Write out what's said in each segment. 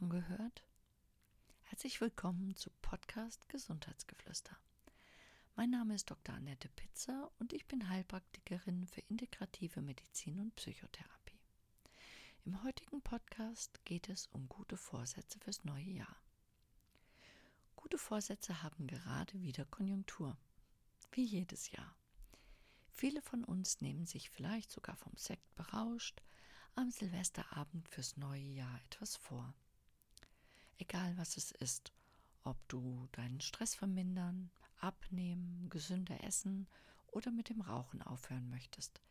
schon gehört? Herzlich willkommen zu Podcast Gesundheitsgeflüster. Mein Name ist Dr. Annette Pitzer und ich bin Heilpraktikerin für integrative Medizin und Psychotherapie. Im heutigen Podcast geht es um gute Vorsätze fürs neue Jahr. Gute Vorsätze haben gerade wieder Konjunktur, wie jedes Jahr. Viele von uns nehmen sich vielleicht sogar vom Sekt berauscht am Silvesterabend fürs neue Jahr etwas vor. Egal was es ist, ob du deinen Stress vermindern, abnehmen, gesünder essen oder mit dem Rauchen aufhören möchtest.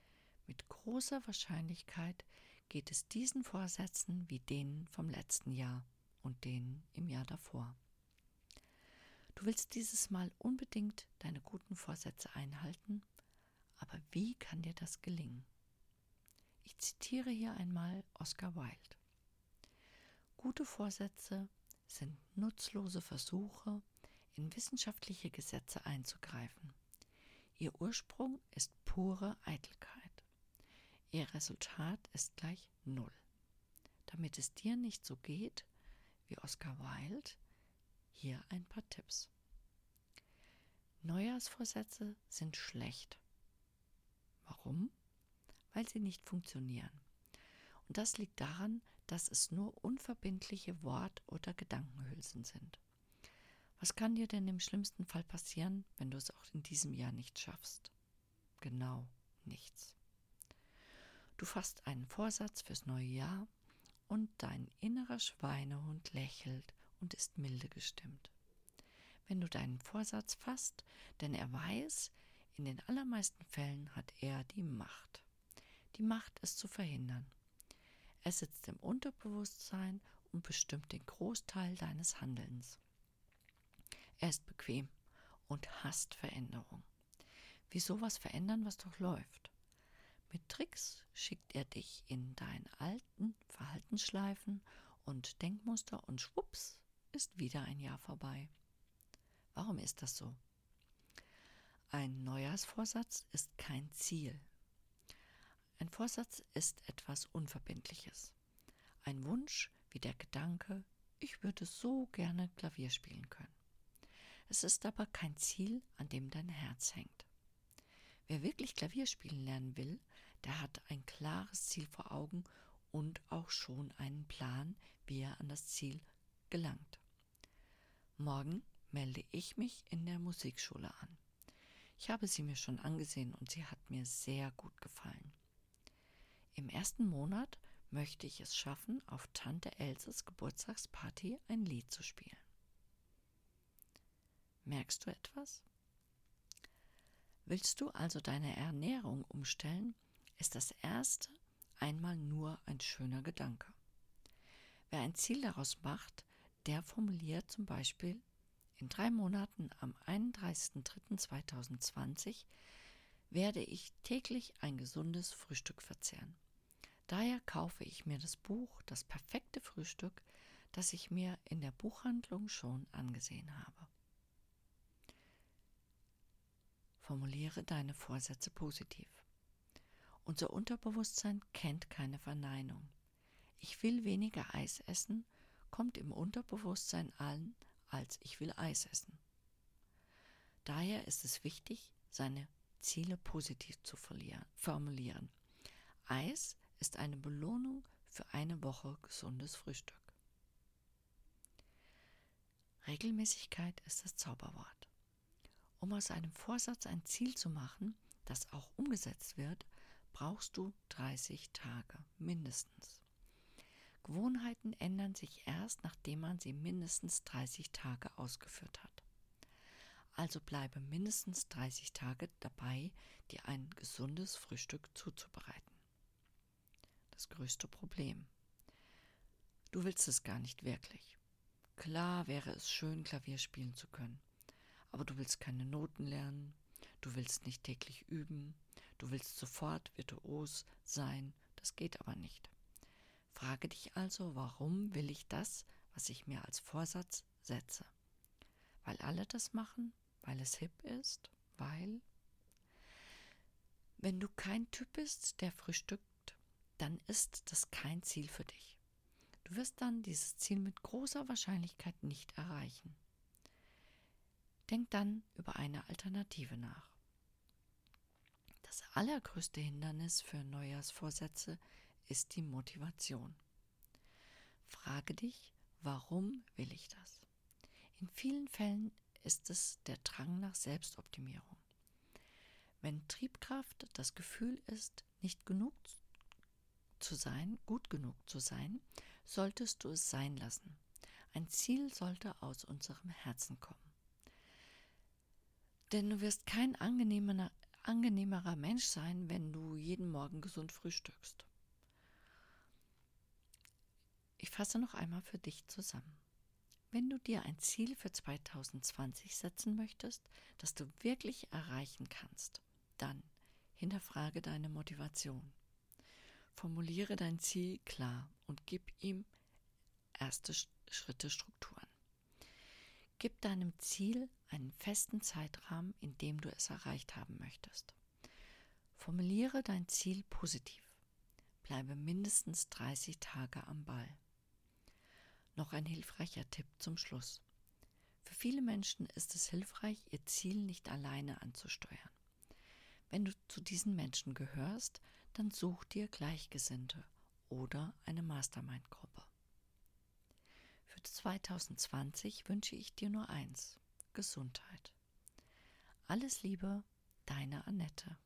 Mit großer Wahrscheinlichkeit geht es diesen Vorsätzen wie denen vom letzten Jahr und denen im Jahr davor. Du willst dieses Mal unbedingt deine guten Vorsätze einhalten, aber wie kann dir das gelingen? Ich zitiere hier einmal Oscar Wilde. Gute Vorsätze sind nutzlose Versuche, in wissenschaftliche Gesetze einzugreifen. Ihr Ursprung ist pure Eitelkeit. Ihr Resultat ist gleich Null. Damit es dir nicht so geht wie Oscar Wilde, hier ein paar Tipps. Neujahrsvorsätze sind schlecht. Warum? weil sie nicht funktionieren. Und das liegt daran, dass es nur unverbindliche Wort- oder Gedankenhülsen sind. Was kann dir denn im schlimmsten Fall passieren, wenn du es auch in diesem Jahr nicht schaffst? Genau nichts. Du fasst einen Vorsatz fürs neue Jahr und dein innerer Schweinehund lächelt und ist milde gestimmt. Wenn du deinen Vorsatz fasst, denn er weiß, in den allermeisten Fällen hat er die Macht die Macht, es zu verhindern. Er sitzt im Unterbewusstsein und bestimmt den Großteil deines Handelns. Er ist bequem und hasst Veränderung. Wie sowas verändern, was doch läuft? Mit Tricks schickt er dich in deinen alten Verhaltensschleifen und Denkmuster und schwupps ist wieder ein Jahr vorbei. Warum ist das so? Ein Neujahrsvorsatz ist kein Ziel. Ein Vorsatz ist etwas Unverbindliches. Ein Wunsch wie der Gedanke, ich würde so gerne Klavier spielen können. Es ist aber kein Ziel, an dem dein Herz hängt. Wer wirklich Klavier spielen lernen will, der hat ein klares Ziel vor Augen und auch schon einen Plan, wie er an das Ziel gelangt. Morgen melde ich mich in der Musikschule an. Ich habe sie mir schon angesehen und sie hat mir sehr gut gefallen. Im ersten Monat möchte ich es schaffen, auf Tante Elses Geburtstagsparty ein Lied zu spielen. Merkst du etwas? Willst du also deine Ernährung umstellen, ist das erste einmal nur ein schöner Gedanke. Wer ein Ziel daraus macht, der formuliert zum Beispiel in drei Monaten am 31.03.2020 werde ich täglich ein gesundes Frühstück verzehren. Daher kaufe ich mir das Buch Das perfekte Frühstück, das ich mir in der Buchhandlung schon angesehen habe. Formuliere deine Vorsätze positiv. Unser Unterbewusstsein kennt keine Verneinung. Ich will weniger Eis essen, kommt im Unterbewusstsein an, als ich will Eis essen. Daher ist es wichtig, seine Ziele positiv zu formulieren. Eis ist eine Belohnung für eine Woche gesundes Frühstück. Regelmäßigkeit ist das Zauberwort. Um aus einem Vorsatz ein Ziel zu machen, das auch umgesetzt wird, brauchst du 30 Tage mindestens. Gewohnheiten ändern sich erst, nachdem man sie mindestens 30 Tage ausgeführt hat. Also bleibe mindestens 30 Tage dabei, dir ein gesundes Frühstück zuzubereiten das größte Problem. Du willst es gar nicht wirklich. Klar wäre es schön, Klavier spielen zu können, aber du willst keine Noten lernen, du willst nicht täglich üben, du willst sofort virtuos sein, das geht aber nicht. Frage dich also, warum will ich das, was ich mir als Vorsatz setze? Weil alle das machen? Weil es hip ist? Weil? Wenn du kein Typ bist, der frühstückt, dann ist das kein Ziel für dich. Du wirst dann dieses Ziel mit großer Wahrscheinlichkeit nicht erreichen. Denk dann über eine Alternative nach. Das allergrößte Hindernis für Neujahrsvorsätze ist die Motivation. Frage dich, warum will ich das? In vielen Fällen ist es der Drang nach Selbstoptimierung. Wenn Triebkraft das Gefühl ist, nicht genug zu sein, gut genug zu sein, solltest du es sein lassen. Ein Ziel sollte aus unserem Herzen kommen. Denn du wirst kein angenehmer, angenehmerer Mensch sein, wenn du jeden Morgen gesund frühstückst. Ich fasse noch einmal für dich zusammen. Wenn du dir ein Ziel für 2020 setzen möchtest, das du wirklich erreichen kannst, dann hinterfrage deine Motivation. Formuliere dein Ziel klar und gib ihm erste Schritte Strukturen. Gib deinem Ziel einen festen Zeitrahmen, in dem du es erreicht haben möchtest. Formuliere dein Ziel positiv. Bleibe mindestens 30 Tage am Ball. Noch ein hilfreicher Tipp zum Schluss. Für viele Menschen ist es hilfreich, ihr Ziel nicht alleine anzusteuern. Wenn du zu diesen Menschen gehörst, dann such dir Gleichgesinnte oder eine Mastermind-Gruppe. Für 2020 wünsche ich dir nur eins, Gesundheit. Alles Liebe, deine Annette.